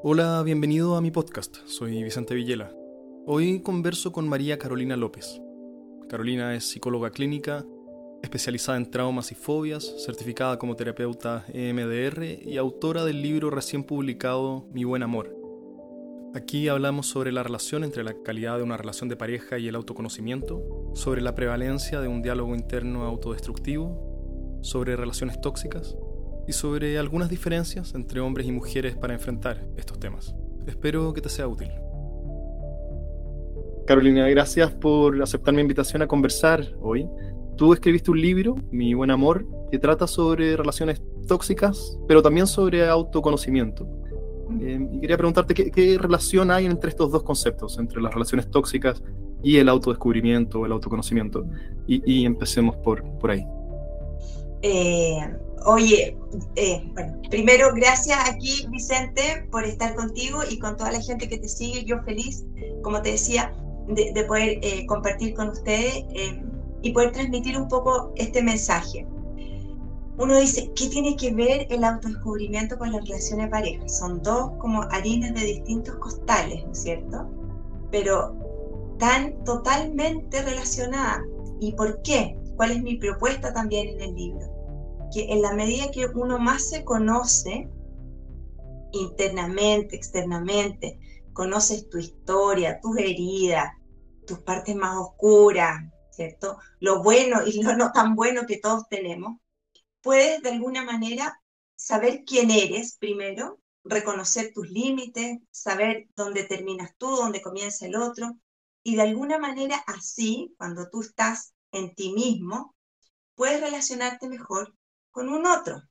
Hola, bienvenido a mi podcast. Soy Vicente Villela. Hoy converso con María Carolina López. Carolina es psicóloga clínica, especializada en traumas y fobias, certificada como terapeuta EMDR y autora del libro recién publicado Mi buen amor. Aquí hablamos sobre la relación entre la calidad de una relación de pareja y el autoconocimiento, sobre la prevalencia de un diálogo interno autodestructivo, sobre relaciones tóxicas y sobre algunas diferencias entre hombres y mujeres para enfrentar estos temas. Espero que te sea útil. Carolina, gracias por aceptar mi invitación a conversar hoy. Tú escribiste un libro, Mi buen amor, que trata sobre relaciones tóxicas, pero también sobre autoconocimiento. Eh, y quería preguntarte ¿qué, relación hay entre estos dos conceptos, entre las relaciones tóxicas y el autodescubrimiento, el autoconocimiento. Y, empecemos por, por ahí. Eh, Oye, eh, bueno, primero gracias aquí Vicente por estar contigo y con toda la gente que te sigue. Yo feliz, como te decía, de, poder eh, compartir con ustedes eh, y poder transmitir un poco este mensaje. Uno dice, ¿qué tiene que ver el autodescubrimiento con las relaciones de pareja? Son dos como harinas de distintos costales, ¿no es cierto? Pero tan totalmente relacionadas. ¿Y por qué? ¿Cuál es mi propuesta también en el libro? Que en la medida que uno más se conoce, internamente, externamente, conoces tu historia, tus heridas, tus partes más oscuras, ¿cierto? Lo bueno y lo no tan bueno que todos tenemos, puedes de alguna manera saber quién eres primero, reconocer tus límites, saber dónde terminas tú, dónde comienza el otro, y de alguna manera así, cuando tú estás en ti mismo, puedes relacionarte mejor con un otro,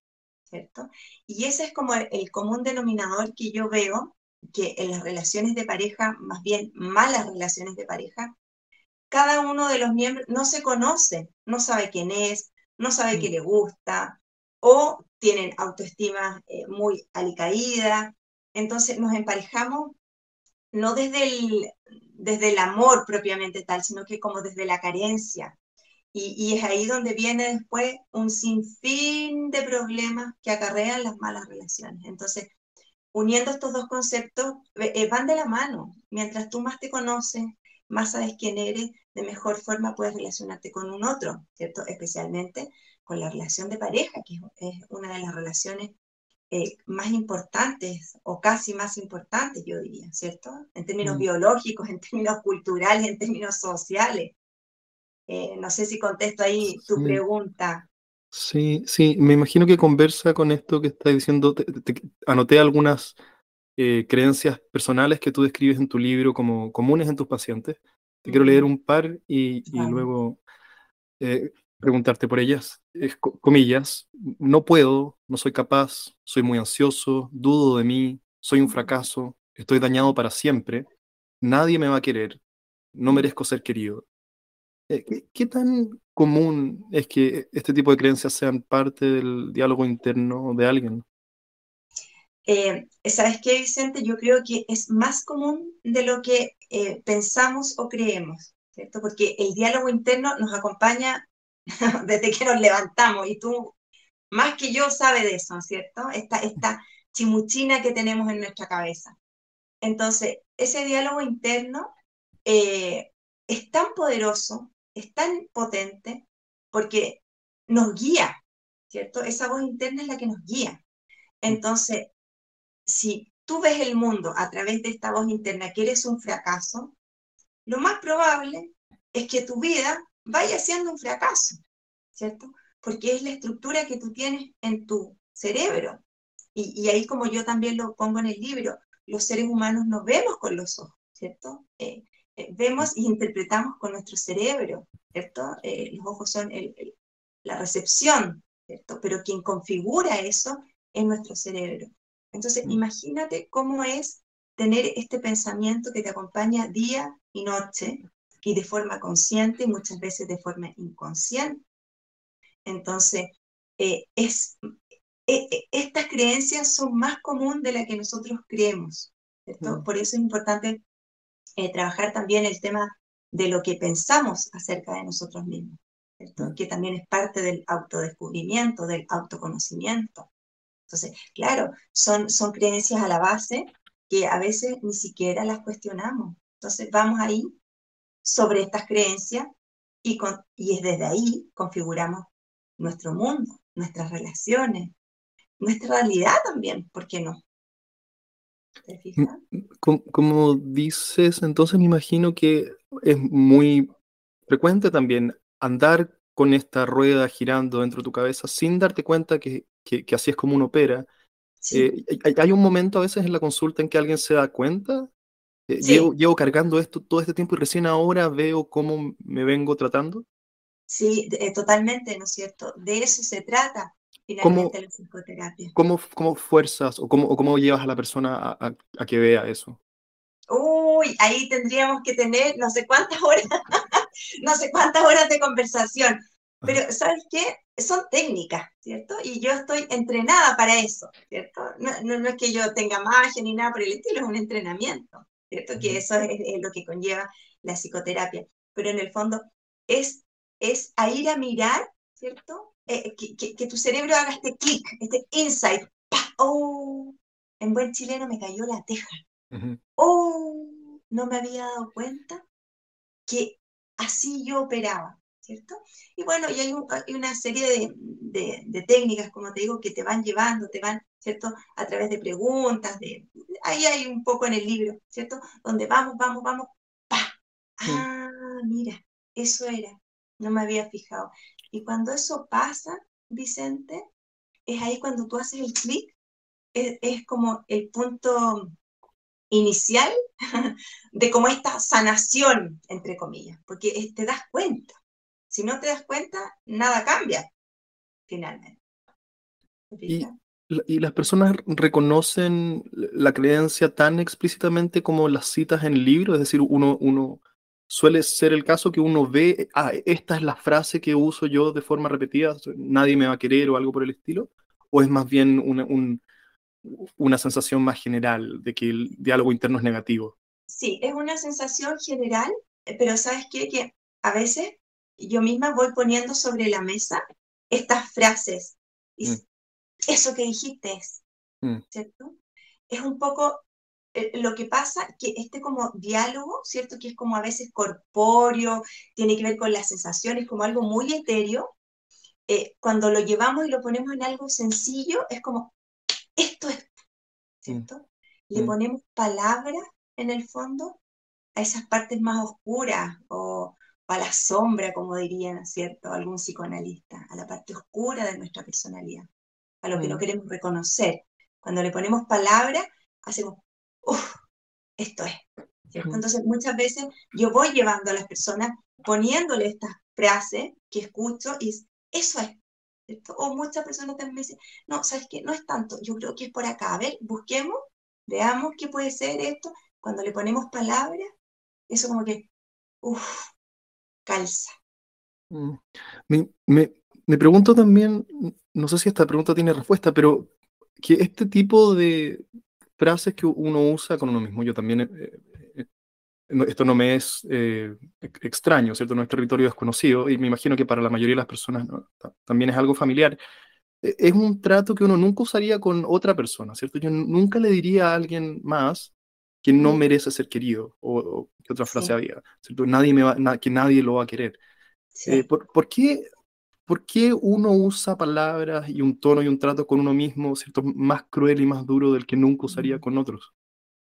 ¿cierto? Y ese es como el, común denominador que yo veo que en las relaciones de pareja, más bien malas relaciones de pareja, cada uno de los miembros no se conoce, no sabe quién es, no sabe qué mm. le gusta, o tienen autoestima eh, muy alicaída. Entonces nos emparejamos no desde el, desde el amor propiamente tal, sino que como desde la carencia, y, es ahí donde viene después un sinfín de problemas que acarrean las malas relaciones. Entonces, uniendo estos dos conceptos, eh, van de la mano. Mientras tú más te conoces, más sabes quién eres, de mejor forma puedes relacionarte con un otro, ¿cierto? Especialmente con la relación de pareja, que es una de las relaciones eh, más importantes o casi más importantes, yo diría, ¿cierto? En términos mm. biológicos, en términos culturales, en términos sociales. Eh, no sé si contesto ahí tu pregunta. Sí, sí, me imagino que conversa con esto que estás diciendo. anoté algunas eh, creencias personales que tú describes en tu libro como comunes en tus pacientes. Te quiero leer un par y, luego eh, preguntarte por ellas. comillas, no puedo, no soy capaz, soy muy ansioso, dudo de mí, soy un fracaso, estoy dañado para siempre, nadie me va a querer, no merezco ser querido. Eh, ¿Qué, tan común es que este tipo de creencias sean parte del diálogo interno de alguien? Eh, ¿Sabes qué, Vicente? Yo creo que es más común de lo que eh, pensamos o creemos, ¿cierto? Porque el diálogo interno nos acompaña desde que nos levantamos y tú, más que yo, sabes de eso, ¿cierto? Esta, esta chimuchina que tenemos en nuestra cabeza. Entonces, ese diálogo interno es tan poderoso es tan potente porque nos guía, ¿cierto? Esa voz interna es la que nos guía. Entonces, si tú ves el mundo a través de esta voz interna que eres un fracaso, lo más probable es que tu vida vaya siendo un fracaso, ¿cierto? Porque es la estructura que tú tienes en tu cerebro. Y, ahí como yo también lo pongo en el libro, los seres humanos nos vemos con los ojos, ¿cierto? Eh, vemos y interpretamos con nuestro cerebro, ¿cierto? Eh, los ojos son la recepción, ¿cierto? Pero quien configura eso es nuestro cerebro. Entonces, mm. imagínate cómo es tener este pensamiento que te acompaña día y noche y de forma consciente y muchas veces de forma inconsciente. Entonces, eh, es, estas creencias son más comunes de las que nosotros creemos. ¿cierto? Mm. Por eso es importante eh, trabajar también el tema de lo que pensamos acerca de nosotros mismos, mm. que también es parte del autodescubrimiento, del autoconocimiento. Entonces, claro, son, son creencias a la base que a veces ni siquiera las cuestionamos. Entonces vamos ahí sobre estas creencias y, con, y es desde ahí configuramos nuestro mundo, nuestras relaciones, nuestra realidad también, ¿por qué no? Como, dices, entonces me imagino que es muy frecuente también andar con esta rueda girando dentro de tu cabeza sin darte cuenta que, que, así es como uno opera. Eh, hay, un momento a veces en la consulta en que alguien se da cuenta. Eh, llevo, llevo, cargando esto todo este tiempo y recién ahora veo cómo me vengo tratando. Sí, eh, totalmente, ¿no es cierto? De eso se trata finalmente la psicoterapia. ¿Cómo, cómo fuerzas o cómo, cómo llevas a la persona a, a, que vea eso? Uy, ahí tendríamos que tener no sé cuántas horas, no sé cuántas horas de conversación. Pero, ¿sabes qué? Son técnicas, ¿cierto? Y yo estoy entrenada para eso, ¿cierto? No, no, es que yo tenga magia ni nada por el estilo, es un entrenamiento, ¿cierto? Que eso es, es, lo que conlleva la psicoterapia. Pero en el fondo es es a ir a mirar, ¿cierto? Eh, que, tu cerebro haga este clic, este insight. ¡Oh! En buen chileno me cayó la teja. ¡Oh! No me había dado cuenta que así yo operaba, ¿cierto? Y bueno, y hay, una serie de, técnicas, como te digo, que te van llevando, te van, ¿cierto? A través de preguntas, de, ahí hay un poco en el libro, ¿cierto? Donde vamos, vamos, vamos, ¡pa! Ah, mira, eso era no me había fijado. Y cuando eso pasa, Vicente, es ahí cuando tú haces el clic, es, como el punto inicial de como esta sanación, entre comillas, porque te das cuenta. Si no te das cuenta, nada cambia, finalmente. ¿Y, ¿Y, las personas reconocen la creencia tan explícitamente como las citas en el libro? Es decir, uno, uno suele ser el caso que uno ve, ah, esta es la frase que uso yo de forma repetida, nadie me va a querer o algo por el estilo, o es más bien una, una sensación más general de que el diálogo interno es negativo. Sí, es una sensación general, eh, pero ¿sabes qué? Que a veces yo misma voy poniendo sobre la mesa estas frases. Y mm. Eso que dijiste es, mm. ¿cierto? Es un poco eh, lo que pasa que este como diálogo, ¿cierto? Que es como a veces corpóreo, tiene que ver con las sensaciones, como algo muy etéreo, eh, cuando lo llevamos y lo ponemos en algo sencillo, es como, esto es, ¿cierto? Mm. Le mm. ponemos palabras en el fondo a esas partes más oscuras o a la sombra, como dirían, ¿cierto? Algún psicoanalista, a la parte oscura de nuestra personalidad, a lo que no mm. queremos reconocer. Cuando le ponemos palabras, hacemos uff, esto es. Entonces muchas veces yo voy llevando a las personas poniéndole estas frases que escucho y eso es. O muchas personas también me dicen, no, ¿sabes qué? No es tanto, yo creo que es por acá. A ver, busquemos, veamos qué puede ser esto. Cuando le ponemos palabras, eso como que, uff, calza. Mm. Me, me, me pregunto también, no sé si esta pregunta tiene respuesta, pero que este tipo de, frases que uno usa con uno mismo. Yo también, eh, eh, esto no me es eh, extraño, ¿cierto? No es territorio desconocido y me imagino que para la mayoría de las personas también es algo familiar. E, es un trato que uno nunca usaría con otra persona, ¿cierto? Yo nunca le diría a alguien más que no merece ser querido o, que otra frase había, ¿cierto? Nadie me va, que nadie lo va a querer. ¿por, ¿por, qué ¿por qué uno usa palabras y un tono y un trato con uno mismo, ¿cierto? Más cruel y más duro del que nunca usaría con otros?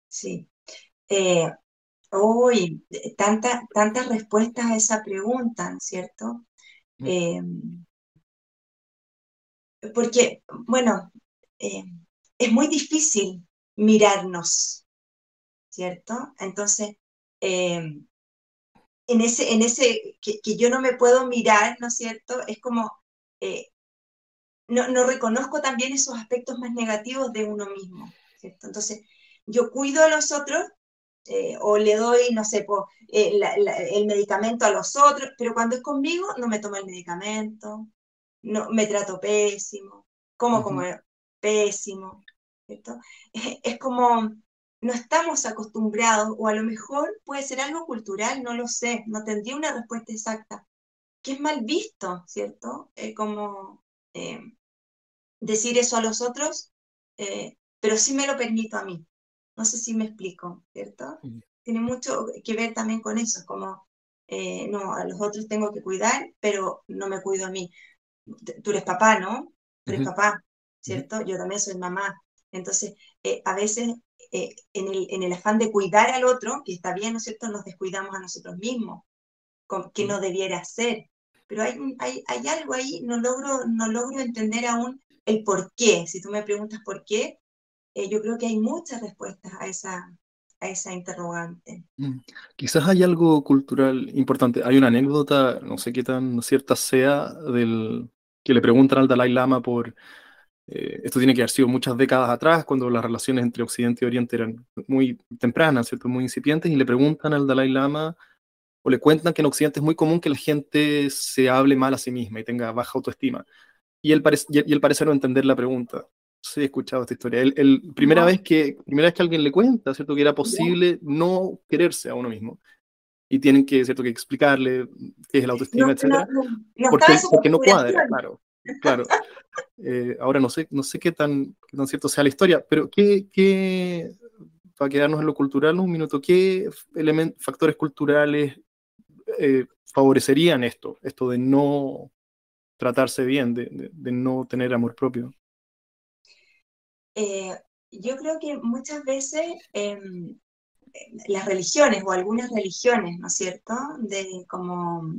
Sí. Eh, uy, tantas respuestas a esa pregunta, ¿cierto? Mm. Em, porque, bueno, em, es muy difícil mirarnos, ¿cierto? Entonces, en ese, en ese que, yo no me puedo mirar, ¿no es cierto? Es como, eh, no, no, reconozco también esos aspectos más negativos de uno mismo, ¿cierto? Entonces, yo cuido a los otros eh, o le doy, no sé, eh, el medicamento a los otros, pero cuando es conmigo no me tomo el medicamento, no, me trato pésimo, como como pésimo, ¿cierto? es como no estamos acostumbrados, o a lo mejor puede ser algo cultural, no lo sé, no tendría una respuesta exacta, que es mal visto, ¿cierto? Eh, como eh, decir eso a los otros, eh, pero sí me lo permito a mí. No sé si me explico, ¿cierto? Tiene mucho que ver también con eso, como, eh, no, a los otros tengo que cuidar, pero no me cuido a mí. Tú eres papá, ¿no? Tú eres papá, ¿cierto? Yo también soy mamá. Entonces, eh, a veces eh, en, el, en, el, afán de cuidar al otro, que está bien, ¿no es cierto?, nos descuidamos a nosotros mismos, que no debiera ser. Pero hay, hay, hay, algo ahí, no logro, no logro entender aún el por qué. Si tú me preguntas por qué, eh, yo creo que hay muchas respuestas a esa, a esa interrogante. Mm. Quizás hay algo cultural importante. Hay una anécdota, no sé qué tan cierta sea, del que le preguntan al Dalai Lama por... Eh, esto tiene que haber sido muchas décadas atrás, cuando las relaciones entre Occidente y Oriente eran muy tempranas, ¿cierto? muy incipientes, y le preguntan al Dalai Lama o le cuentan que en Occidente es muy común que la gente se hable mal a sí misma y tenga baja autoestima. Y él parece, y él parece no entender la pregunta sí he escuchado esta historia. El, primera, vez que, primera vez que alguien le cuenta, ¿cierto? Que era posible no quererse a uno mismo. Y tienen que, ¿cierto? Que explicarle qué es la autoestima, etc. porque, no cuadra, claro. Claro. Eh, ahora no sé, no sé qué tan, cierto sea la historia, pero ¿qué, qué, para quedarnos en lo cultural un minuto, qué factores culturales eh, favorecerían esto, esto de no tratarse bien, de, no tener amor propio? Eh, yo creo que muchas veces em, las religiones o algunas religiones, ¿no es cierto? De como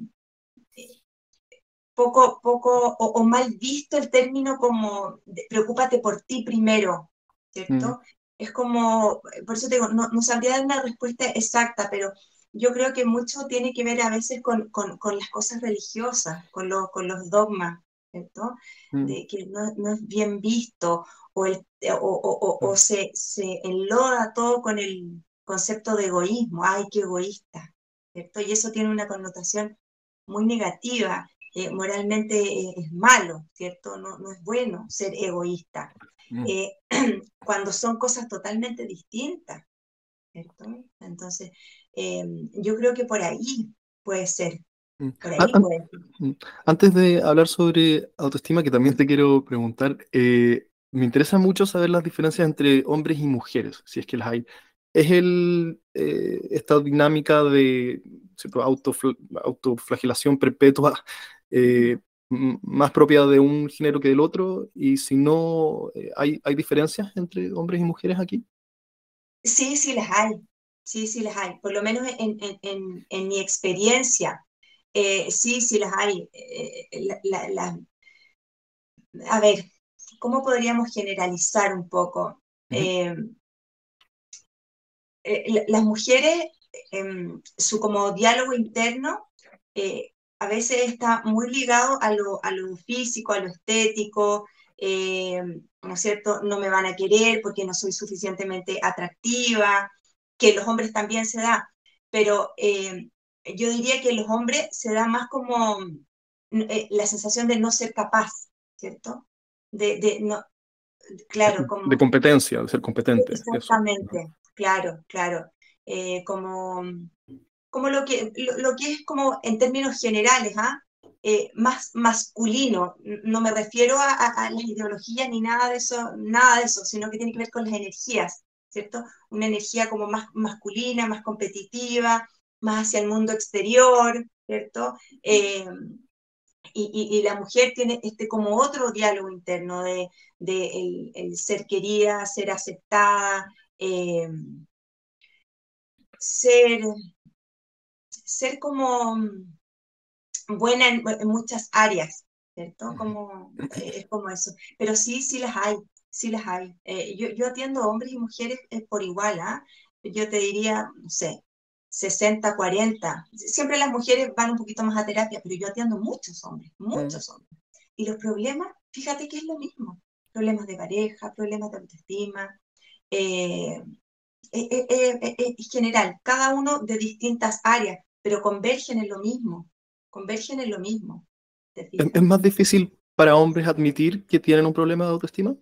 poco, poco o, mal visto el término como preocúpate por ti primero, ¿cierto? Mm. Es como, por eso te digo, no, no, sabría dar una respuesta exacta, pero yo creo que mucho tiene que ver a veces con, con, con las cosas religiosas, con, lo, con los dogmas, ¿cierto? Mm. De que no, no, es bien visto o, el, o, o, se, se, enloda todo con el concepto de egoísmo, ay, qué egoísta, ¿cierto? Y eso tiene una connotación muy negativa, eh, moralmente eh, es malo, ¿cierto? No, no, es bueno ser egoísta, mm. eh, cuando son cosas totalmente distintas, ¿cierto? Entonces, em, yo creo que por ahí puede ser. Mm. Por ahí puede ser. Antes de hablar sobre autoestima, que también te quiero preguntar, me interesa mucho saber las diferencias entre hombres y mujeres, si es que las hay. ¿Es el, eh, esta dinámica de autoflagelación perpetua eh, más propia de un género que del otro? Y si no, eh, ¿hay, ¿hay diferencias entre hombres y mujeres aquí? Sí, sí las hay. Sí, sí las hay. Por lo menos en, en, en, mi experiencia, sí, sí las hay. a ver, ¿cómo podríamos generalizar un poco? Eh, eh, las mujeres, em, su como diálogo interno, eh, a veces está muy ligado a lo, a lo físico, a lo estético, ¿no es cierto? No me van a querer porque no soy suficientemente atractiva, que los hombres también se da, pero yo diría que los hombres se da más como la sensación de no ser capaz, ¿cierto? de, no, claro, como... De competencia, de ser competente. Exactamente, claro, claro. Eh, como, como lo, que, lo, que es como en términos generales, ¿ah? Eh, más masculino. No me refiero a, las ideologías ni nada de eso, nada de eso, sino que tiene que ver con las energías, ¿cierto? Una energía como más masculina, más competitiva, más hacia el mundo exterior, ¿cierto? Eh, y, la mujer tiene este como otro diálogo interno de, el, ser querida, ser aceptada, eh, ser, ser como buena en, muchas áreas, ¿cierto? Como, eh, es como eso. Pero sí, sí las hay, sí las hay. Eh, yo, yo atiendo hombres y mujeres por igual, ¿ah? Yo te diría, no sé, 60, 40. Siempre las mujeres van un poquito más a terapia, pero yo atiendo muchos hombres, muchos hombres. Y los problemas, fíjate que es lo mismo. Problemas de pareja, problemas de autoestima. Eh, eh, eh, general, cada uno de distintas áreas, pero convergen en lo mismo. Convergen en lo mismo. ¿Es más difícil para hombres admitir que tienen un problema de autoestima?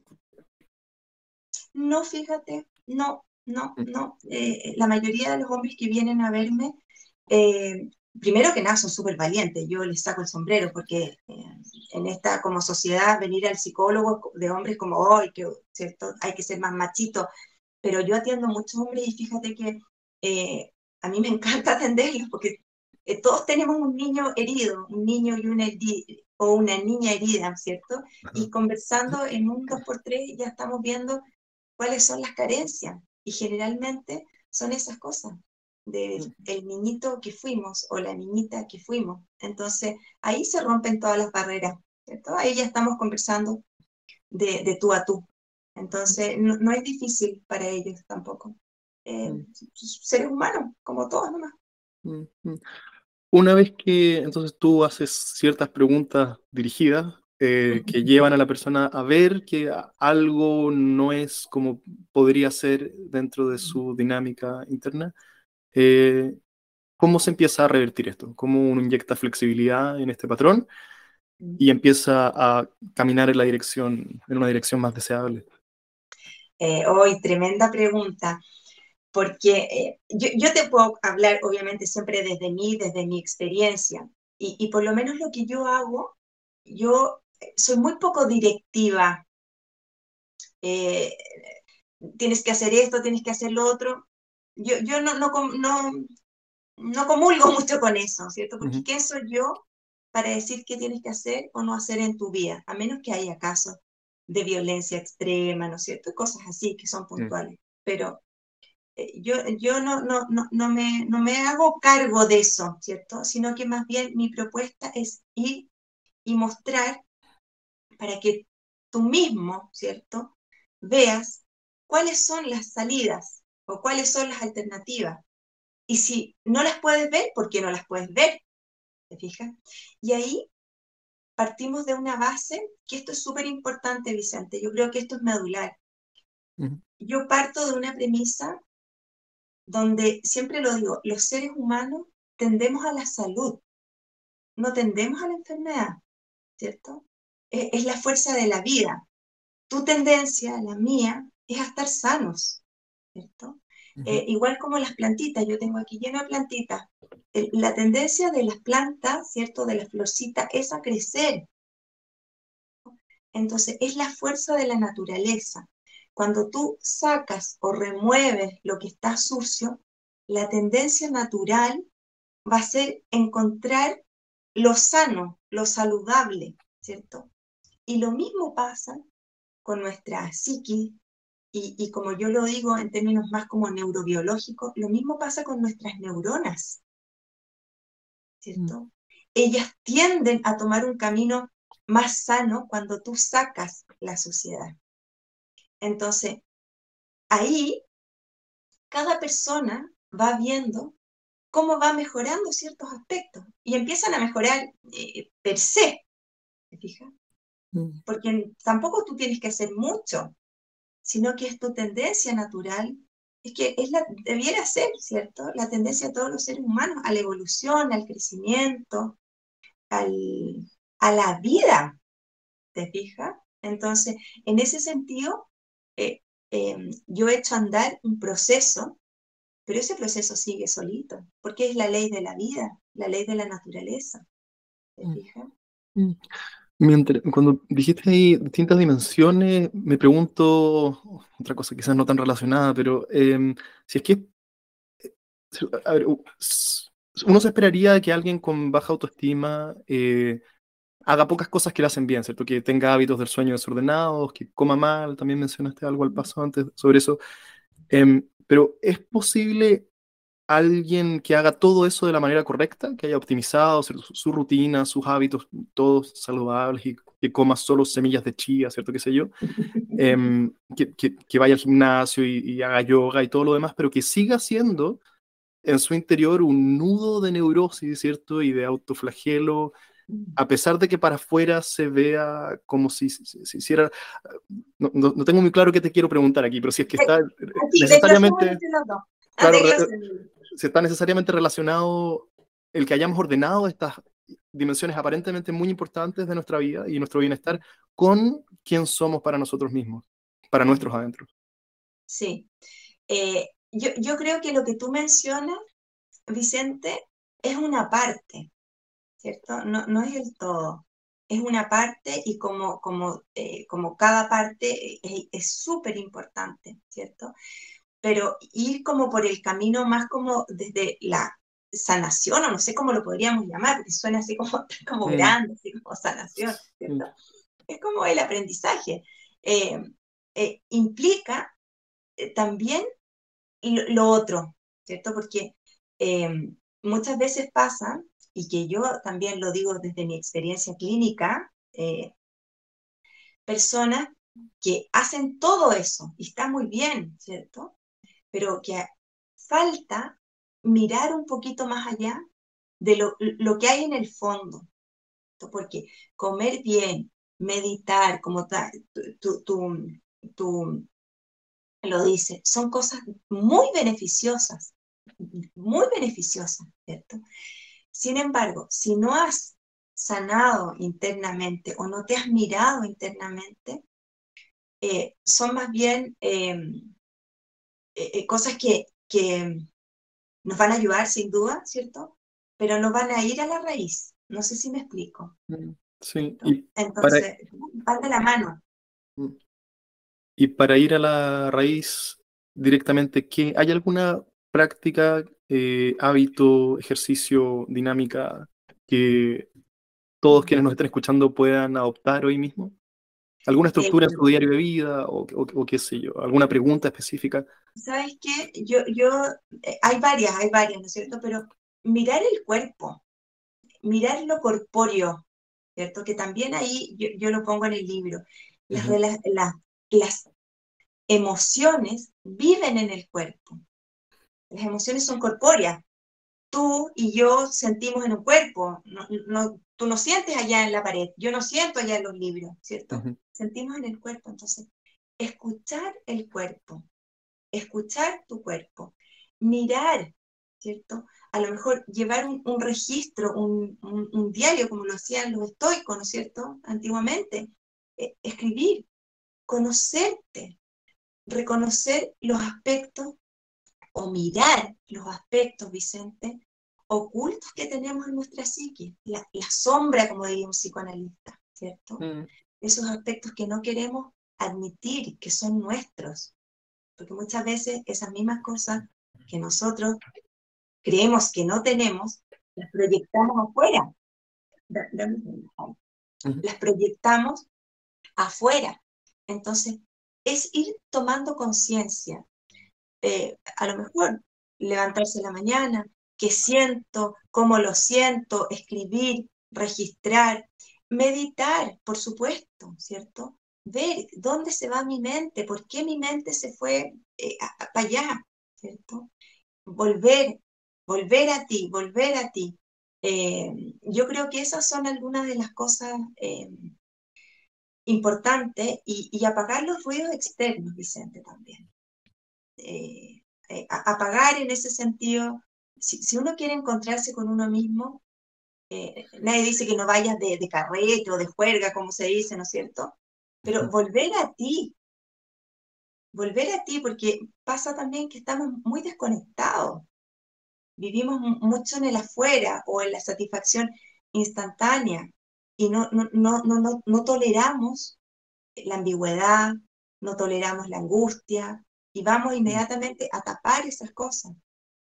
No, fíjate, no, no, no. Eh, la mayoría de los hombres que vienen a verme, eh, primero que nada, son súper valientes. Yo les saco el sombrero porque eh, en esta como sociedad venir al psicólogo de hombres como hoy, que ¿cierto? hay que ser más machito, pero yo atiendo a muchos hombres y fíjate que a mí me encanta atenderlos porque eh, todos tenemos un niño herido, un niño y una o una niña herida, ¿cierto? Y conversando en un dos por tres ya estamos viendo cuáles son las carencias y generalmente son esas cosas del niñito que fuimos o la niñita que fuimos. Entonces ahí se rompen todas las barreras, ¿cierto? Ahí ya estamos conversando de, tú a tú. Entonces no, es difícil para ellos tampoco. Eh, mm. seres humanos, como todos nomás. Mm, mm. Una vez que entonces tú haces ciertas preguntas dirigidas eh, que llevan a la persona a ver que algo no es como podría ser dentro de su dinámica interna, eh, ¿cómo se empieza a revertir esto? ¿Cómo uno inyecta flexibilidad en este patrón y empieza a caminar en la dirección, en una dirección más deseable? Eh, hoy, tremenda pregunta porque eh, yo, te puedo hablar obviamente siempre desde mí, desde mi experiencia, y, por lo menos lo que yo hago, yo eh, soy muy poco directiva. Eh, tienes que hacer esto, tienes que hacer lo otro. Yo, yo no, no, no, no comulgo mucho con eso, ¿cierto? Porque ¿qué soy yo para decir qué tienes que hacer o no hacer en tu vida? A menos que haya casos de violencia extrema, ¿no es cierto? Cosas así que son puntuales. Pero eh, yo, yo no, no, no, no, me, no me hago cargo de eso, ¿cierto? Sino que más bien mi propuesta es ir y mostrar para que tú mismo, ¿cierto? Veas cuáles son las salidas o cuáles son las alternativas. Y si no las puedes ver, ¿por qué no las puedes ver? ¿Te fijas? Y ahí partimos de una base, que esto es súper importante, Vicente, yo creo que esto es medular. Yo parto de una premisa donde siempre lo digo, los seres humanos tendemos a la salud, no tendemos a la enfermedad, ¿cierto? E, es, la fuerza de la vida. Tu tendencia, la mía, es a estar sanos, ¿cierto? Eh, igual como las plantitas, yo tengo aquí lleno de plantitas. la tendencia de las plantas, ¿cierto? De la florcita es a crecer. Entonces, es la fuerza de la naturaleza. Cuando tú sacas o remueves lo que está sucio, la tendencia natural va a ser encontrar lo sano, lo saludable, ¿cierto? Y lo mismo pasa con nuestra psiquis, y, como yo lo digo en términos más como neurobiológicos, lo mismo pasa con nuestras neuronas, ¿cierto? Mm. Ellas tienden a tomar un camino más sano cuando tú sacas la suciedad. Entonces, ahí cada persona va viendo cómo va mejorando ciertos aspectos y empiezan a mejorar eh, per se, ¿te fijas? Mm. Porque tampoco tú tienes que hacer mucho, sino que es tu tendencia natural, es que es la, debiera ser, ¿cierto? La tendencia de todos los seres humanos a la evolución, al crecimiento, al, a la vida, ¿te fijas? Entonces, en ese sentido, eh, em, yo he hecho andar un proceso, pero ese proceso sigue solito, porque es la ley de la vida, la ley de la naturaleza. ¿Te mm. fijas? Mm. Mientras, cuando dijiste ahí distintas dimensiones, me pregunto, otra cosa quizás no tan relacionada, pero em, si es que, eh, a ver, uno se esperaría que alguien con baja autoestima eh, haga pocas cosas que le hacen bien, ¿cierto? Que tenga hábitos del sueño desordenados, que coma mal, también mencionaste algo al paso antes sobre eso. Em, pero ¿es posible alguien que haga todo eso de la manera correcta, que haya optimizado su, rutina, sus hábitos, todos saludables y que coma solo semillas de chía, ¿cierto? ¿Qué sé yo? Em, que, vaya al gimnasio y, y haga yoga y todo lo demás, pero que siga siendo en su interior un nudo de neurosis, ¿cierto? Y de autoflagelo a pesar de que para afuera se vea como si se hiciera... No, no, tengo muy claro qué te quiero preguntar aquí, pero si es que está necesariamente... Claro, si está necesariamente relacionado el que hayamos ordenado estas dimensiones aparentemente muy importantes de nuestra vida y nuestro bienestar con quién somos para nosotros mismos, para nuestros adentros. Sí. Eh, yo, yo creo que lo que tú mencionas, Vicente, es una parte. ¿Cierto? No, no es el todo, es una parte y como, como, eh, como cada parte es súper importante, ¿cierto? pero ir como por el camino más como desde la sanación, o no sé cómo lo podríamos llamar, porque suena así como, como mm. grande, así como sanación, ¿cierto? Es como el aprendizaje. Eh, eh, implica eh, también lo, otro, ¿cierto? Porque muchas veces pasa, y que yo también lo digo desde mi experiencia clínica, personas que hacen todo eso y está muy bien, ¿cierto? Pero que falta mirar un poquito más allá de lo, que hay en el fondo. Porque comer bien, meditar, como tú, lo dices, son cosas muy beneficiosas, muy beneficiosas, ¿cierto? Sin embargo, si no has sanado internamente o no te has mirado internamente, eh, son más bien em, eh, eh, cosas que, que nos van a ayudar sin duda, ¿cierto? Pero no van a ir a la raíz. No sé si me explico. Mm, sí. Entonces, van de la mano. Mm. Y para ir a la raíz directamente, ¿qué, ¿hay alguna práctica, hábito, ejercicio, dinámica que todos quienes nos estén escuchando puedan adoptar hoy mismo? ¿Alguna estructura en su diario de vida o, qué sé yo? ¿Alguna pregunta específica? ¿Sabes qué? Yo, yo, eh, hay varias, hay varias, ¿no es cierto? Pero mirar el cuerpo, mirar lo corpóreo, ¿cierto? Que también ahí yo, lo pongo en el libro. Las, las, las emociones viven en el cuerpo. Las emociones son corpóreas. Tú y yo sentimos en un cuerpo. No, no, tú no sientes allá en la pared, yo no siento allá en los libros, ¿cierto? Sentimos en el cuerpo. Entonces, escuchar el cuerpo, escuchar tu cuerpo, mirar, ¿cierto? A lo mejor llevar un, registro, un, diario, como lo hacían los estoicos, ¿no es cierto? Antiguamente, eh, escribir, conocerte, reconocer los aspectos o mirar los aspectos, Vicente, ocultos que tenemos en nuestra psique, la, sombra, como diría un psicoanalista, ¿cierto? Mm. Esos aspectos que no queremos admitir que son nuestros, porque muchas veces esas mismas cosas que nosotros creemos que no tenemos, las proyectamos afuera. Las proyectamos afuera. Entonces, es ir tomando conciencia. Eh, a lo mejor levantarse en la mañana, qué siento, cómo lo siento, escribir, registrar, meditar, por supuesto, ¿cierto? Ver dónde se va mi mente, por qué mi mente se fue eh, para allá, ¿cierto? Volver, volver a ti, volver a ti. Eh, yo creo que esas son algunas de las cosas importantes y, apagar los ruidos externos, Vicente, también. Apagar en ese sentido si, uno quiere encontrarse con uno mismo, eh, nadie dice que no vayas de, de, carrete o de juerga, como se dice, ¿no es cierto? Pero volver a ti, volver a ti, porque pasa también que estamos muy desconectados. Vivimos mucho en el afuera o en la satisfacción instantánea y no, no, no, no, no toleramos la ambigüedad, no toleramos la angustia y vamos mm. inmediatamente a tapar esas cosas.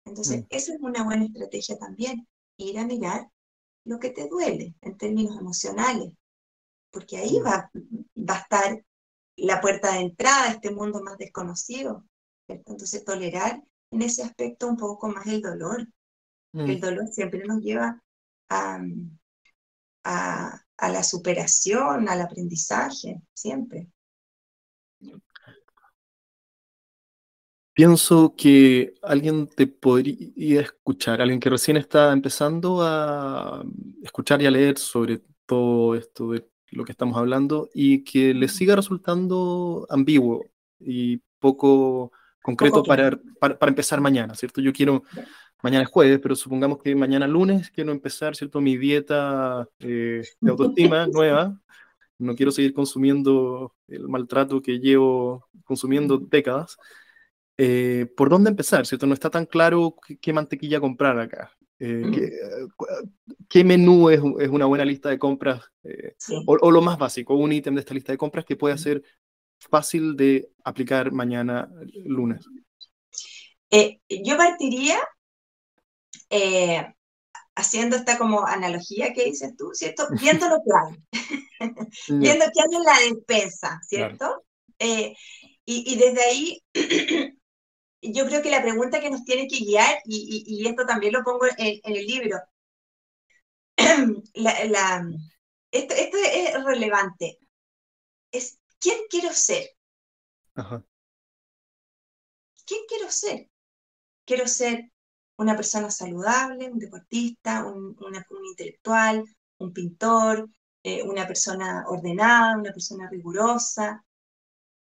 Entonces, mm. eso es una buena estrategia también, ir a mirar lo que te duele en términos emocionales, porque ahí mm. va, va a estar la puerta de entrada a este mundo más desconocido. Entonces, tolerar en ese aspecto un poco más el dolor. El dolor siempre nos lleva a, a, a la superación, al aprendizaje, siempre. Pienso que alguien te podría escuchar, alguien que recién está empezando a escuchar y a leer sobre todo esto de lo que estamos hablando y que le siga resultando ambiguo y poco concreto para, para, empezar mañana, ¿cierto? Yo quiero, mañana es jueves, pero supongamos que mañana lunes quiero empezar, ¿cierto? Mi dieta eh, de autoestima nueva. No quiero seguir consumiendo el maltrato que llevo consumiendo décadas. Eh, ¿por dónde empezar? ¿Cierto? No está tan claro qué, mantequilla comprar acá. Eh, qué, menú es, una buena lista de compras? Eh, o, lo más básico, un ítem de esta lista de compras que pueda ser fácil de aplicar mañana lunes. Yo partiría haciendo esta como analogía que dices tú, ¿cierto? Viendo lo que hay, viendo qué hay en la despensa, ¿cierto? Eh, y, desde ahí, yo creo que la pregunta que nos tiene que guiar, y, esto también lo pongo en, el libro, esto, es relevante, es ¿quién quiero ser? ¿Quién quiero ser? Quiero ser una persona saludable, un deportista, un, intelectual, un pintor, eh, una persona ordenada, una persona rigurosa.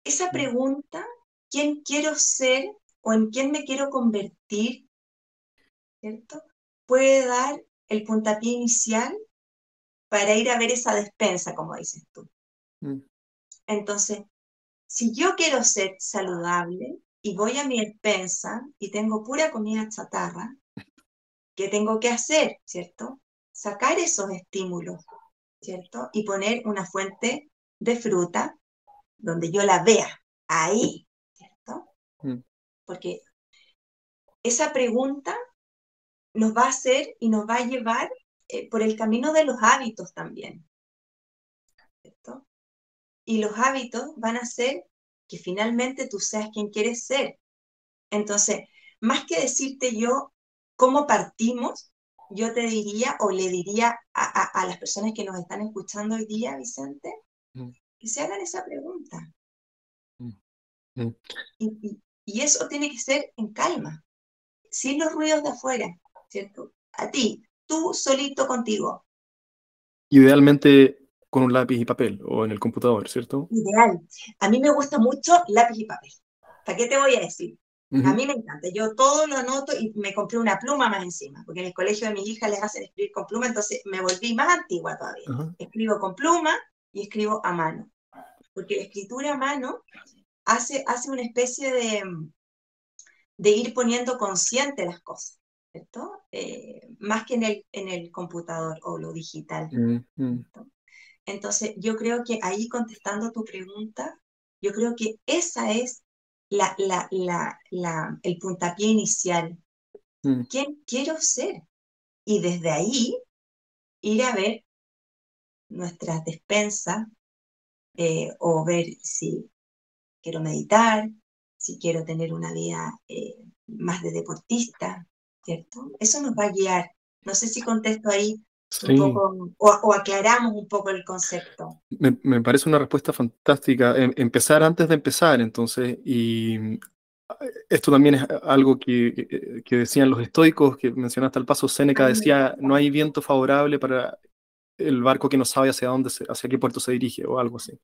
Esa mm. pregunta, ¿quién quiero ser o en quién me quiero convertir? ¿Cierto? Puede dar el puntapié inicial para ir a ver esa despensa, como dices tú. Mm. Entonces, si yo quiero ser saludable, y voy a mi despensa y tengo pura comida chatarra, ¿qué tengo que hacer, cierto? Sacar esos estímulos, ¿cierto? Y poner una fuente de fruta donde yo la vea, ahí, ¿cierto? Mm. Porque esa pregunta nos va a hacer y nos va a llevar eh, por el camino de los hábitos también. ¿cierto? Y los hábitos van a ser que finalmente tú seas quien quieres ser. Entonces, más que decirte yo cómo partimos, yo te diría o le diría a, las personas que nos están escuchando hoy día, Vicente, mm. que se hagan esa pregunta. Mm. Mm. Y, y, eso tiene que ser en calma, sin los ruidos de afuera, ¿cierto? A ti, tú solito contigo. Idealmente con un lápiz y papel o en el computador, ¿cierto? Ideal. A mí me gusta mucho lápiz y papel. ¿Para qué te voy a decir? A mí me encanta. Yo todo lo anoto y me compré una pluma más encima, porque en el colegio de mis hijas les hacen escribir con pluma, entonces me volví más antigua todavía. Escribo con pluma y escribo a mano. Porque la escritura a mano hace, hace una especie de, de ir poniendo consciente las cosas. ¿cierto? Eh, más que en el, en el computador o lo digital. Entonces, yo creo que ahí contestando tu pregunta, yo creo que esa es la, la, el puntapié inicial. Mm. ¿Quién quiero ser? Y desde ahí ir a ver nuestras despensas eh, o ver si quiero meditar, si quiero tener una vida eh, más de deportista, ¿cierto? Eso nos va a guiar. No sé si contesto ahí o, aclaramos un poco el concepto. Me, parece una respuesta fantástica. Em, empezar antes de empezar, entonces, y eh, esto también es algo que, que, decían los estoicos, que mencionaste al paso, Séneca decía, no hay viento favorable para el barco que no sabe hacia dónde, hacia qué puerto se dirige o algo así.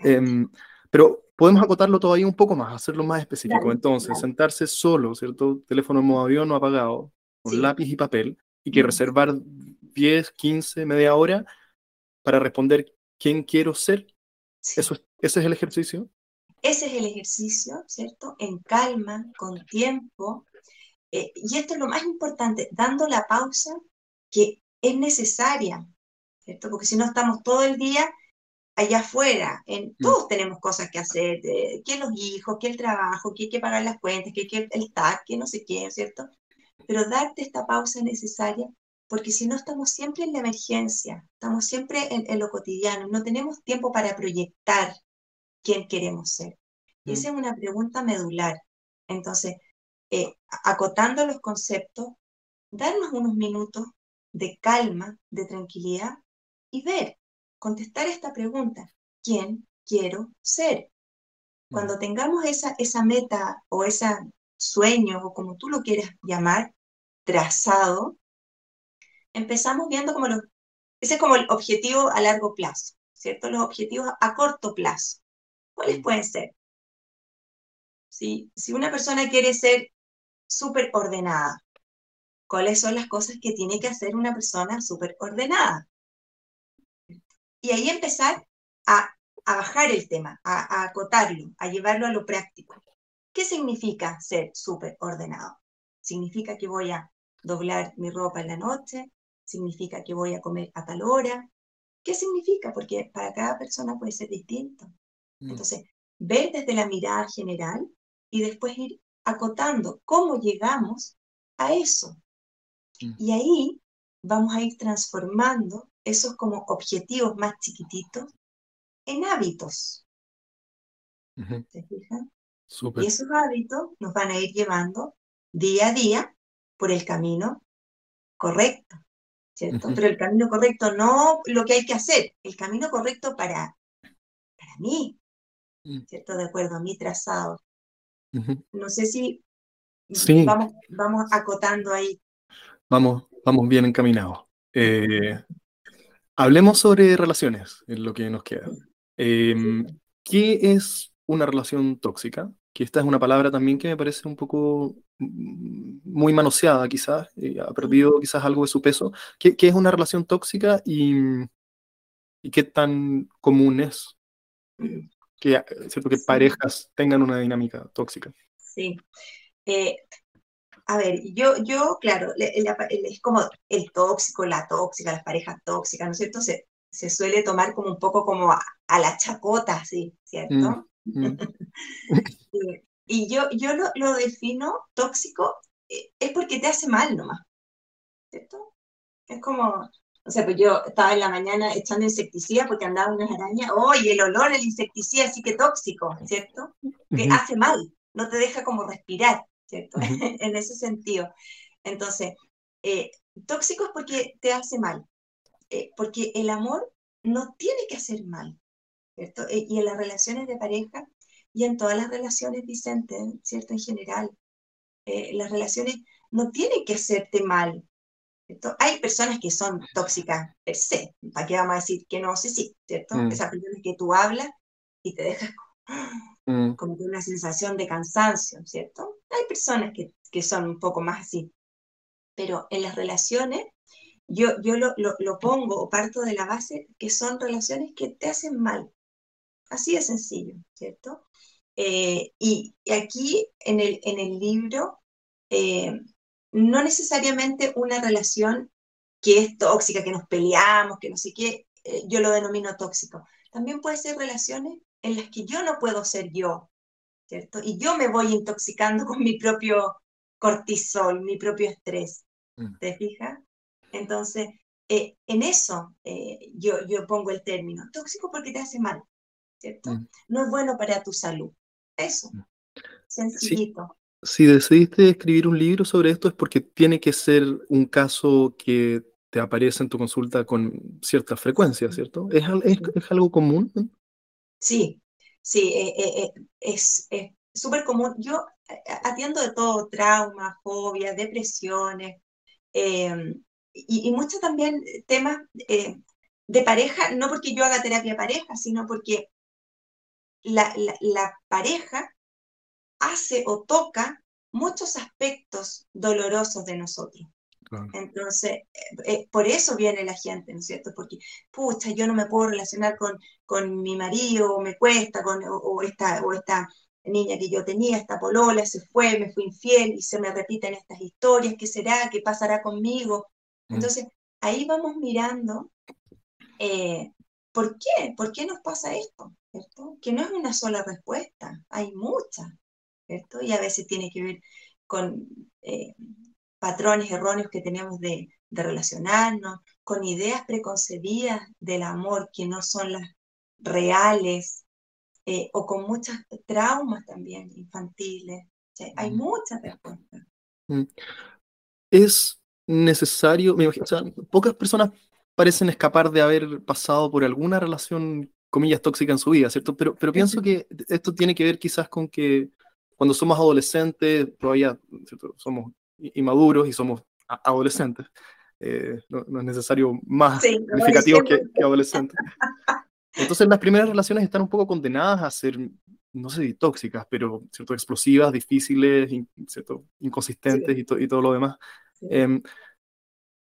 Em, pero podemos acotarlo todavía un poco más, hacerlo más específico. entonces, sentarse solo, ¿cierto? Teléfono en modo avión no apagado, con lápiz y papel, y que reservar 10, 15, media hora para responder quién quiero ser. Eso, ¿Ese es el ejercicio? Ese es el ejercicio, ¿cierto? En calma, con tiempo. Eh, y esto es lo más importante, dando la pausa que es necesaria, ¿cierto? Porque si no estamos todo el día allá afuera, en, mm. todos tenemos cosas que hacer, que los hijos, que el trabajo, que hay que pagar las cuentas, que, que el TAC, que no sé qué, ¿cierto? Pero darte esta pausa necesaria porque si no estamos siempre en la emergencia, estamos siempre en, lo cotidiano, no tenemos tiempo para proyectar quién queremos ser. Y esa mm. es una pregunta medular. Entonces, eh, acotando los conceptos, darnos unos minutos de calma, de tranquilidad y ver, contestar esta pregunta, ¿quién quiero ser? Cuando mm. tengamos esa, esa meta o ese sueño o como tú lo quieras llamar, trazado, empezamos viendo como los, ese es como el objetivo a largo plazo, ¿cierto? Los objetivos a corto plazo. ¿Cuáles pueden ser? Si, si una persona quiere ser súper ordenada, ¿cuáles son las cosas que tiene que hacer una persona súper ordenada? Y ahí empezar a, a bajar el tema, a, a acotarlo, a llevarlo a lo práctico. ¿Qué significa ser súper ordenado? Significa que voy a doblar mi ropa en la noche, significa que voy a comer a tal hora. ¿Qué significa? Porque para cada persona puede ser distinto. Mm. Entonces, ver desde la mirada general y después ir acotando cómo llegamos a eso. Mm. Y ahí vamos a ir transformando esos como objetivos más chiquititos en hábitos. ¿Te fijas? Y esos hábitos nos van a ir llevando día a día por el camino correcto, ¿cierto? Pero el camino correcto no lo que hay que hacer, el camino correcto para, para mí, mm. ¿cierto? De acuerdo a mi trazado. No sé si vamos, vamos acotando ahí. Vamos, vamos bien encaminados. Eh, hablemos sobre relaciones, en lo que nos queda. Em, ¿Qué es una relación tóxica? Que esta es una palabra también que me parece un poco mm, muy manoseada quizás, ha perdido quizás algo de su peso. ¿Qué, es una relación tóxica y, y, qué tan común es que, ¿cierto? que parejas tengan una dinámica tóxica? Sí. Eh, a ver, yo, yo claro, es como el tóxico, la tóxica, las parejas tóxicas, ¿no es cierto? Se, se suele tomar como un poco como a, la chacota, ¿sí? ¿Cierto? Mm, mm. y yo, yo lo, lo, defino tóxico, eh, es porque te hace mal nomás, ¿cierto? Es como, o sea, pues yo estaba en la mañana echando insecticida porque andaba unas arañas, ¡oye, el olor del insecticida sí que tóxico, ¿cierto? Que hace mal, no te deja como respirar, ¿cierto? en ese sentido. Entonces, eh, tóxico es porque te hace mal, eh, porque el amor no tiene que hacer mal, ¿cierto? Eh, y en las relaciones de pareja y en todas las relaciones, Vicente, ¿cierto? En general, las relaciones no tienen que hacerte mal. ¿cierto? Hay personas que son tóxicas per se, ¿para qué vamos a decir que no? Sí, sí, ¿cierto? Mm. Esas personas que tú hablas y te dejas Mm. como que una sensación de cansancio, ¿cierto? Hay personas que, que, son un poco más así, pero en las relaciones yo, yo lo, lo, pongo o parto de la base que son relaciones que te hacen mal, así de sencillo, ¿cierto? Eh, y, aquí en el, en el libro, eh, no necesariamente una relación que es tóxica, que nos peleamos, que no sé qué, eh, yo lo denomino tóxico. También puede ser relaciones en las que yo no puedo ser yo, ¿cierto? Y yo me voy intoxicando con mi propio cortisol, mi propio estrés, mm. ¿te fijas? Entonces, eh, en eso eh, yo, yo pongo el término, tóxico porque te hace mal, ¿cierto? Mm. No es bueno para tu salud. Eso, mm. sencillito. Si decidiste escribir un libro sobre esto es porque tiene que ser un caso que te aparece en tu consulta con cierta frecuencia, ¿cierto? ¿Es, es, es algo común? Sí, sí, eh, eh, eh, es súper común. Yo atiendo de todo, traumas, fobias, depresiones, em, y, y muchos también temas de pareja, no porque yo haga terapia pareja, sino porque la, la pareja hace o toca muchos aspectos dolorosos de nosotros. Entonces, eh, eh, por eso viene la gente, ¿no es cierto? Porque, pucha, yo no me puedo relacionar con, con mi marido, o me cuesta, con, o, esta, o esta niña que yo tenía, esta polola, se fue, me fui infiel y se me repiten estas historias, ¿qué será? ¿Qué pasará conmigo? Mm. Entonces, ahí vamos mirando, eh, ¿por qué? ¿Por qué nos pasa esto? ¿Cierto? Que no es una sola respuesta, hay muchas, ¿cierto? Y a veces tiene que ver con patrones erróneos que tenemos de, relacionarnos, con ideas preconcebidas del amor que no son las reales, eh, o con muchos traumas también infantiles. hay muchas respuestas. Mm. Es necesario, me imagino, pocas personas parecen escapar de haber pasado por alguna relación, comillas, tóxica en su vida, ¿cierto? Pero, pero pienso que esto tiene que ver quizás con que cuando somos adolescentes, todavía somos inmaduros y somos adolescentes. Eh, no, es necesario más significativo que, adolescentes. Entonces las primeras relaciones están un poco condenadas a ser, no sé tóxicas, pero ¿cierto? explosivas, difíciles, ¿cierto? inconsistentes y, y, todo lo demás. Em,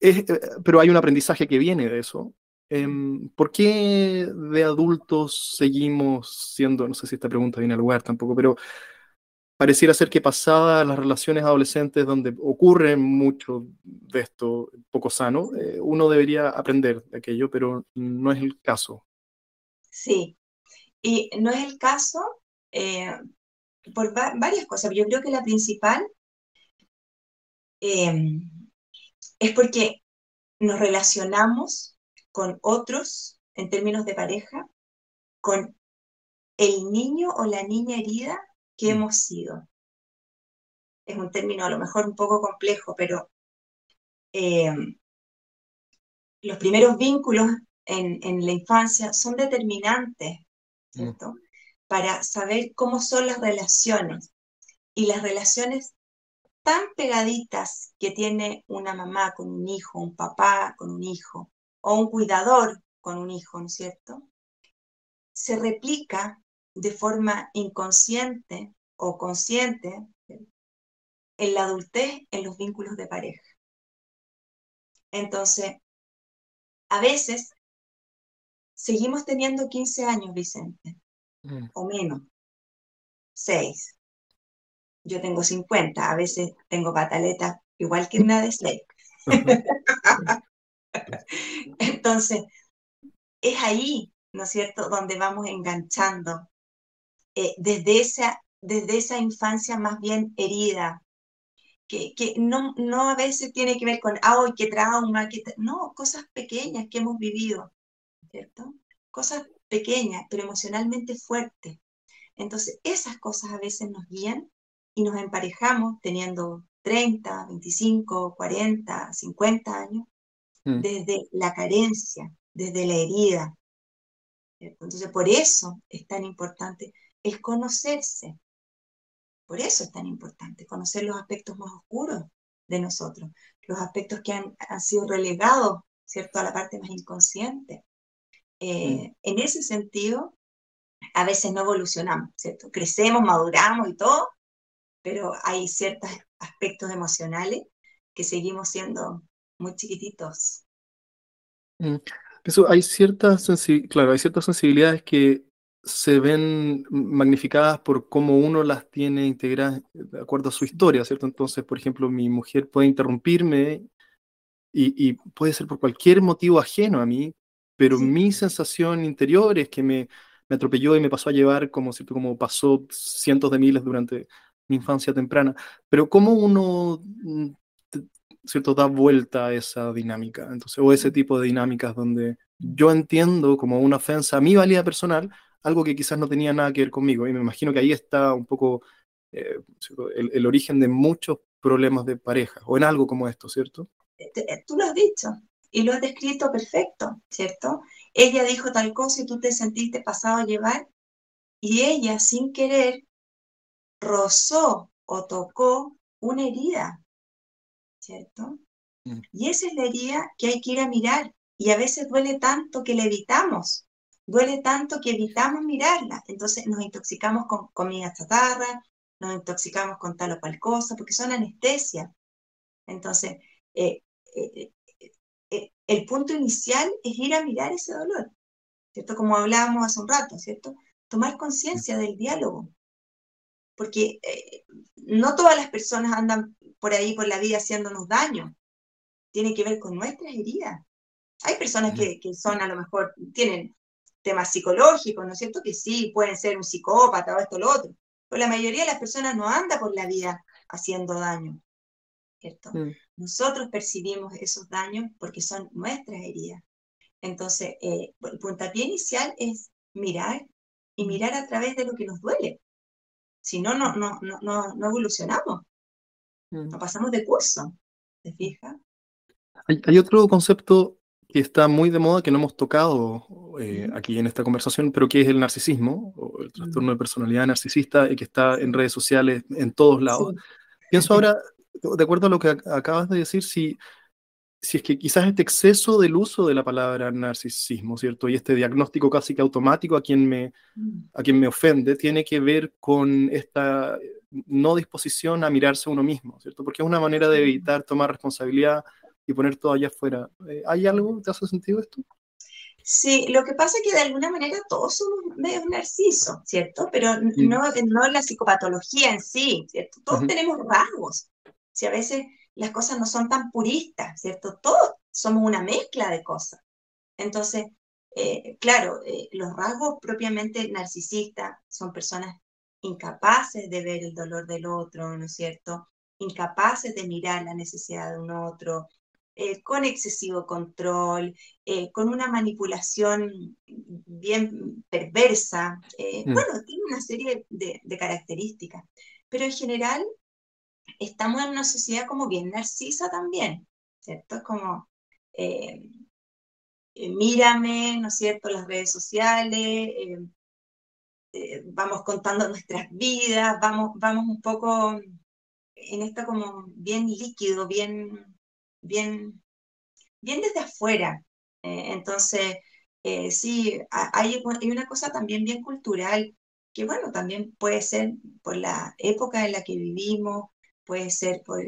eh, pero hay un aprendizaje que viene de eso. Em, ¿Por qué de adultos seguimos siendo, no sé si esta pregunta viene al lugar tampoco, pero pareciera ser que pasadas las relaciones adolescentes donde ocurre mucho de esto poco sano, eh, uno debería aprender de aquello, pero no es el caso. Sí, y no es el caso eh, por varias cosas. Yo creo que la principal em, es porque nos relacionamos con otros en términos de pareja, con el niño o la niña herida que hemos sido. Es un término a lo mejor un poco complejo, pero em, los primeros vínculos en, la infancia son determinantes, mm. ¿cierto? Para saber cómo son las relaciones. Y las relaciones tan pegaditas que tiene una mamá con un hijo, un papá con un hijo, o un cuidador con un hijo, ¿no es cierto? Se replica de forma inconsciente o consciente en la adultez en los vínculos de pareja. Entonces, a veces seguimos teniendo 15 años, Vicente, mm. o menos, 6. Yo tengo 50, a veces tengo pataleta igual que una de 6. Entonces, es ahí, ¿no es cierto?, donde vamos enganchando eh, desde, esa, desde esa infancia más bien herida, que, que no, no a veces tiene que ver con, ay, qué trauma, qué no, cosas pequeñas que hemos vivido, ¿cierto? Cosas pequeñas, pero emocionalmente fuertes. Entonces, esas cosas a veces nos guían y nos emparejamos teniendo 30, 25, 40, 50 años, mm. desde la carencia, desde la herida. Entonces, por eso es tan importante el conocerse. Por eso es tan importante conocer los aspectos más oscuros de nosotros, los aspectos que han, sido relegados, ¿cierto?, a la parte más inconsciente. Eh, mm. En ese sentido, a veces no evolucionamos, ¿cierto? Crecemos, maduramos y todo, pero hay ciertos aspectos emocionales que seguimos siendo muy chiquititos. Mm. Eso, hay ciertas, claro, hay ciertas sensibilidades que se ven magnificadas por cómo uno las tiene integradas de acuerdo a su historia, ¿cierto? Entonces, por ejemplo, mi mujer puede interrumpirme y, puede ser por cualquier motivo ajeno a mí, pero mi sensación interior es que me, me, atropelló y me pasó a llevar como, ¿cierto? como pasó cientos de miles durante mi infancia temprana. Pero cómo uno mm, ¿cierto? da vuelta a esa dinámica, entonces, o ese tipo de dinámicas donde yo entiendo como una ofensa a mi valía personal, algo que quizás no tenía nada que ver conmigo. Y me imagino que ahí está un poco eh, el, origen de muchos problemas de pareja, o en algo como esto, ¿cierto? Eh, eh, tú lo has dicho y lo has descrito perfecto, ¿cierto? Ella dijo tal cosa y tú te sentiste pasado a llevar y ella sin querer rozó o tocó una herida, ¿cierto? Mm. Y esa es la herida que hay que ir a mirar y a veces duele tanto que la evitamos duele tanto que evitamos mirarla. Entonces nos intoxicamos con comida chatarra, nos intoxicamos con tal o cual cosa, porque son anestesia. Entonces, eh, eh, eh, el punto inicial es ir a mirar ese dolor, ¿cierto? Como hablábamos hace un rato, ¿cierto? Tomar conciencia del diálogo. Porque no todas las personas andan por ahí por la vida haciéndonos daño. Tiene que ver con nuestras heridas. Hay personas que, que son a lo mejor, tienen temas psicológicos, ¿no es cierto? Que sí, pueden ser un psicópata o esto o lo otro, pero la mayoría de las personas no anda por la vida haciendo daño, ¿cierto? Mm. Nosotros percibimos esos daños porque son nuestras heridas. Entonces, eh, el puntapié inicial es mirar y mirar a través de lo que nos duele. Si no, no, no, no, no, evolucionamos. Mm. No pasamos de curso. ¿Te fijas? hay, otro concepto que está muy de moda, que no hemos tocado eh, aquí en esta conversación, pero que es el narcisismo, o el trastorno de personalidad narcisista, y que está en redes sociales en todos lados. Pienso ahora, de acuerdo a lo que acabas de decir, si, si es que quizás este exceso del uso de la palabra narcisismo, ¿cierto? Y este diagnóstico casi que automático a quien me, mm. a quien me ofende, tiene que ver con esta no disposición a mirarse a uno mismo, ¿cierto? Porque es una manera de evitar tomar responsabilidad y poner todo allá afuera. Eh, ¿Hay algo? ¿Te hace sentido esto? Sí, lo que pasa es que de alguna manera todos somos medio narcisos, ¿cierto? Pero no, no la psicopatología en sí, ¿cierto? Todos tenemos rasgos. Si a veces las cosas no son tan puristas, ¿cierto? Todos somos una mezcla de cosas. Entonces, eh, claro, eh, los rasgos propiamente narcisistas son personas incapaces de ver el dolor del otro, ¿no es cierto? Incapaces de mirar la necesidad de un otro, eh, con excesivo control, eh, con una manipulación bien perversa. Eh, mm. Bueno, tiene una serie de, características, pero en general estamos en una sociedad como bien narcisa también, ¿cierto? Es como, mírame, ¿no es cierto?, las redes sociales, vamos contando nuestras vidas, vamos, vamos un poco en esto como bien líquido, bien bien, bien desde afuera. Eh, entonces, eh, sí, hay, hay, una cosa también bien cultural, que bueno, también puede ser por la época en la que vivimos, puede ser por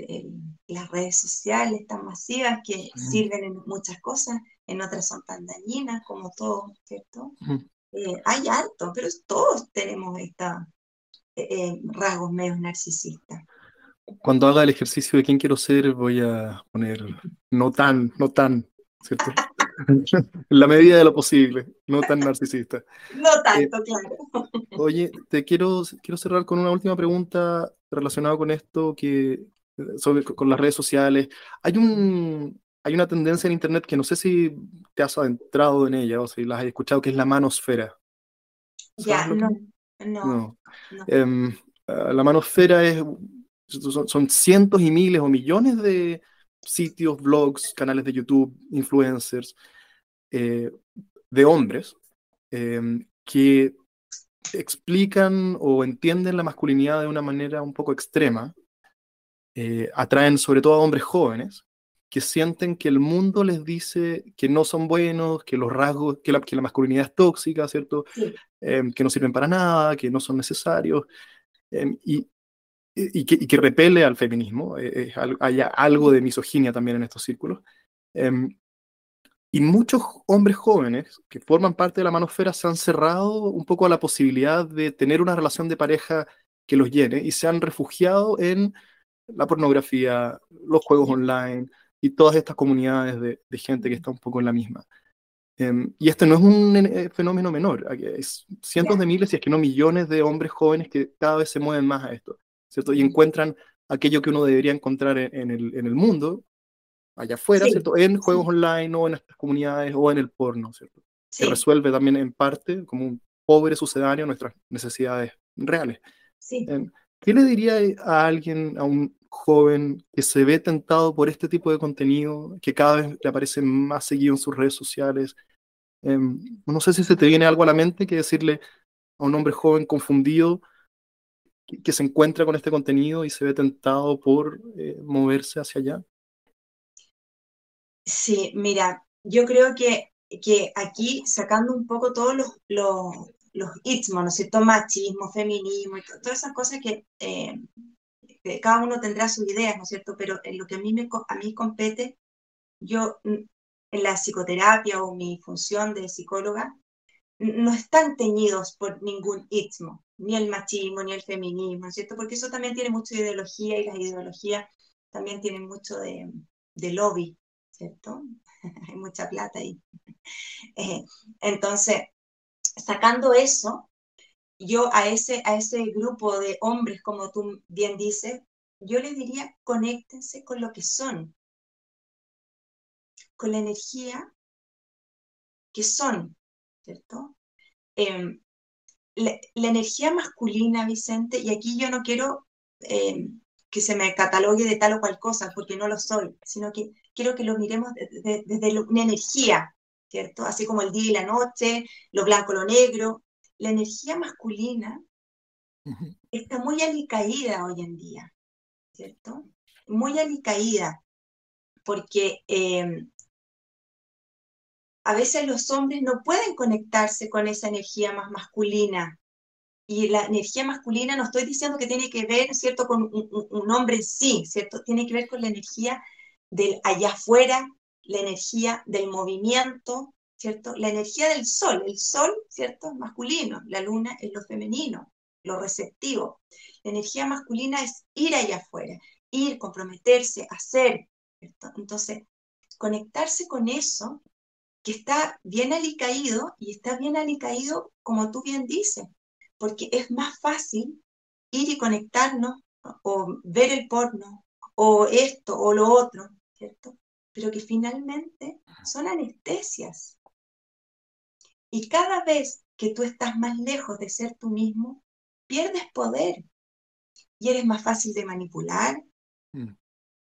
las redes sociales tan masivas que sirven en muchas cosas, en otras son tan dañinas como todo, ¿cierto? Eh, hay alto, pero todos tenemos esta, rasgos medio narcisistas cuando haga el ejercicio de quién quiero ser, voy a poner no tan, no tan, ¿cierto? en la medida de lo posible, no tan narcisista. No tanto, eh, claro. Oye, te quiero, quiero cerrar con una última pregunta relacionada con esto, que, sobre, con las redes sociales. Hay, un, hay una tendencia en Internet que no sé si te has adentrado en ella o si la has escuchado, que es la manosfera. Ya, no, no. Em, la manosfera es son, cientos y miles o millones de sitios, blogs, canales de YouTube, influencers, eh, de hombres em, que explican o entienden la masculinidad de una manera un poco extrema, eh, atraen sobre todo a hombres jóvenes que sienten que el mundo les dice que no son buenos, que los rasgos, que la, que la masculinidad es tóxica, ¿cierto? Em, que no sirven para nada, que no son necesarios. Em, y, y que, repele al feminismo. Eh, hay algo de misoginia también en estos círculos. Em, y muchos hombres jóvenes que forman parte de la manosfera se han cerrado un poco a la posibilidad de tener una relación de pareja que los llene y se han refugiado en la pornografía, los juegos online y todas estas comunidades de, gente que está un poco en la misma. Em, y este no es un eh, fenómeno menor, hay cientos de miles, si es que no millones de hombres jóvenes que cada vez se mueven más a esto. Y encuentran aquello que uno debería encontrar en, el, en el, mundo, allá afuera, ¿cierto? En juegos online o en estas comunidades o en el porno, ¿cierto? Que resuelve también en parte como un pobre sucedáneo nuestras necesidades reales. Em, ¿Qué le diría a alguien, a un joven que se ve tentado por este tipo de contenido, que cada vez le aparece más seguido en sus redes sociales? Em, no sé si se te viene algo a la mente que decirle a un hombre joven confundido que, se encuentra con este contenido y se ve tentado por eh, moverse hacia allá? Sí, mira, yo creo que, que aquí sacando un poco todos los, los, los ¿no es cierto? Machismo, feminismo, todas esas cosas que, eh, que, cada uno tendrá sus ideas, ¿no es cierto? Pero en lo que a mí, me, a mí compete, yo mm, en la psicoterapia o mi función de psicóloga, no están teñidos por ningún istmo ni el machismo, ni el feminismo, ¿cierto? Porque eso también tiene mucha ideología y las ideologías también tienen mucho de, lobby, ¿cierto? Hay mucha plata ahí. Eh, entonces, sacando eso, yo a ese, a ese grupo de hombres, como tú bien dices, yo les diría, conéctense con lo que son, con la energía que son, ¿cierto? Em, la, energía masculina, Vicente, y aquí yo no quiero eh, que se me catalogue de tal o cual cosa, porque no lo soy, sino que quiero que lo miremos desde, una energía, ¿cierto? Así como el día y la noche, lo blanco, lo negro. La energía masculina está muy alicaída hoy en día, ¿cierto? Muy alicaída, porque eh, a veces los hombres no pueden conectarse con esa energía más masculina. Y la energía masculina no estoy diciendo que tiene que ver, ¿cierto?, con un, hombre sí, ¿cierto? Tiene que ver con la energía del allá afuera, la energía del movimiento, ¿cierto? La energía del sol. El sol, ¿cierto?, masculino. La luna es lo femenino, lo receptivo. La energía masculina es ir allá afuera, ir, comprometerse, hacer. Entonces, conectarse con eso que está bien alicaído y está bien alicaído como tú bien dices, porque es más fácil ir y conectarnos o ver el porno o esto o lo otro, ¿cierto? Pero que finalmente son anestesias. Y cada vez que tú estás más lejos de ser tú mismo, pierdes poder y eres más fácil de manipular, mm.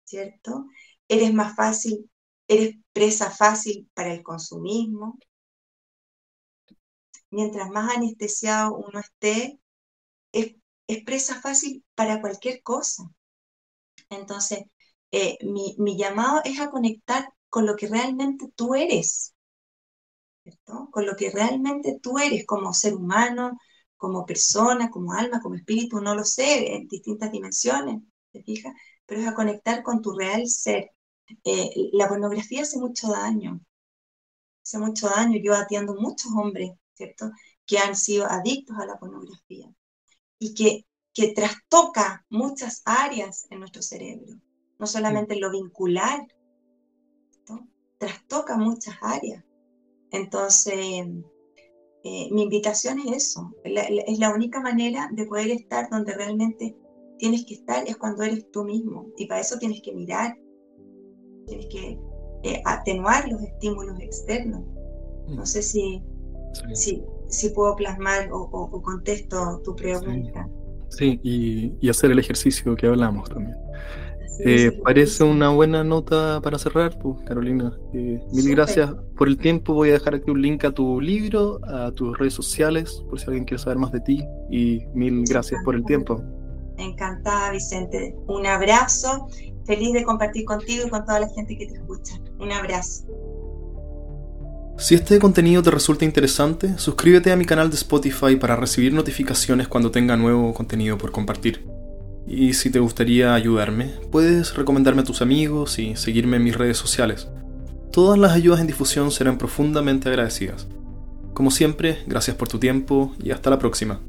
¿cierto? Eres más fácil, eres presa fácil para el consumismo. Mientras más anestesiado uno esté, es, presa fácil para cualquier cosa. Entonces, eh, mi, llamado es a conectar con lo que realmente tú eres. Con lo que realmente tú eres como ser humano, como persona, como alma, como espíritu, no lo sé, en distintas dimensiones, ¿te fijas? Pero es a conectar con tu real ser. Eh, la pornografía hace mucho daño, hace mucho daño. Yo atiendo muchos hombres, ¿cierto? Que han sido adictos a la pornografía y que, que trastoca muchas áreas en nuestro cerebro, no solamente lo vincular, trastoca muchas áreas. Entonces, eh, mi invitación es eso, es la única manera de poder estar donde realmente tienes que estar, es cuando eres tú mismo. Y para eso tienes que mirar, tienes que eh, atenuar los estímulos externos. No sé si, si, puedo plasmar o, contesto tu pregunta. Sí, y, y, hacer el ejercicio que hablamos también. Eh, parece una buena nota para cerrar, pues, Carolina. Eh, mil gracias por el tiempo. Voy a dejar aquí un link a tu libro, a tus redes sociales, por si alguien quiere saber más de ti. Y mil gracias por el tiempo. Encantada, Vicente. Un abrazo. Feliz de compartir contigo y con toda la gente que te escucha. Un abrazo. Si este contenido te resulta interesante, suscríbete a mi canal de Spotify para recibir notificaciones cuando tenga nuevo contenido por compartir. Y si te gustaría ayudarme, puedes recomendarme a tus amigos y seguirme en mis redes sociales. Todas las ayudas en difusión serán profundamente agradecidas. Como siempre, gracias por tu tiempo y hasta la próxima.